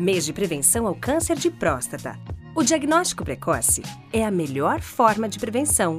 mês de prevenção ao câncer de próstata. O diagnóstico precoce é a melhor forma de prevenção.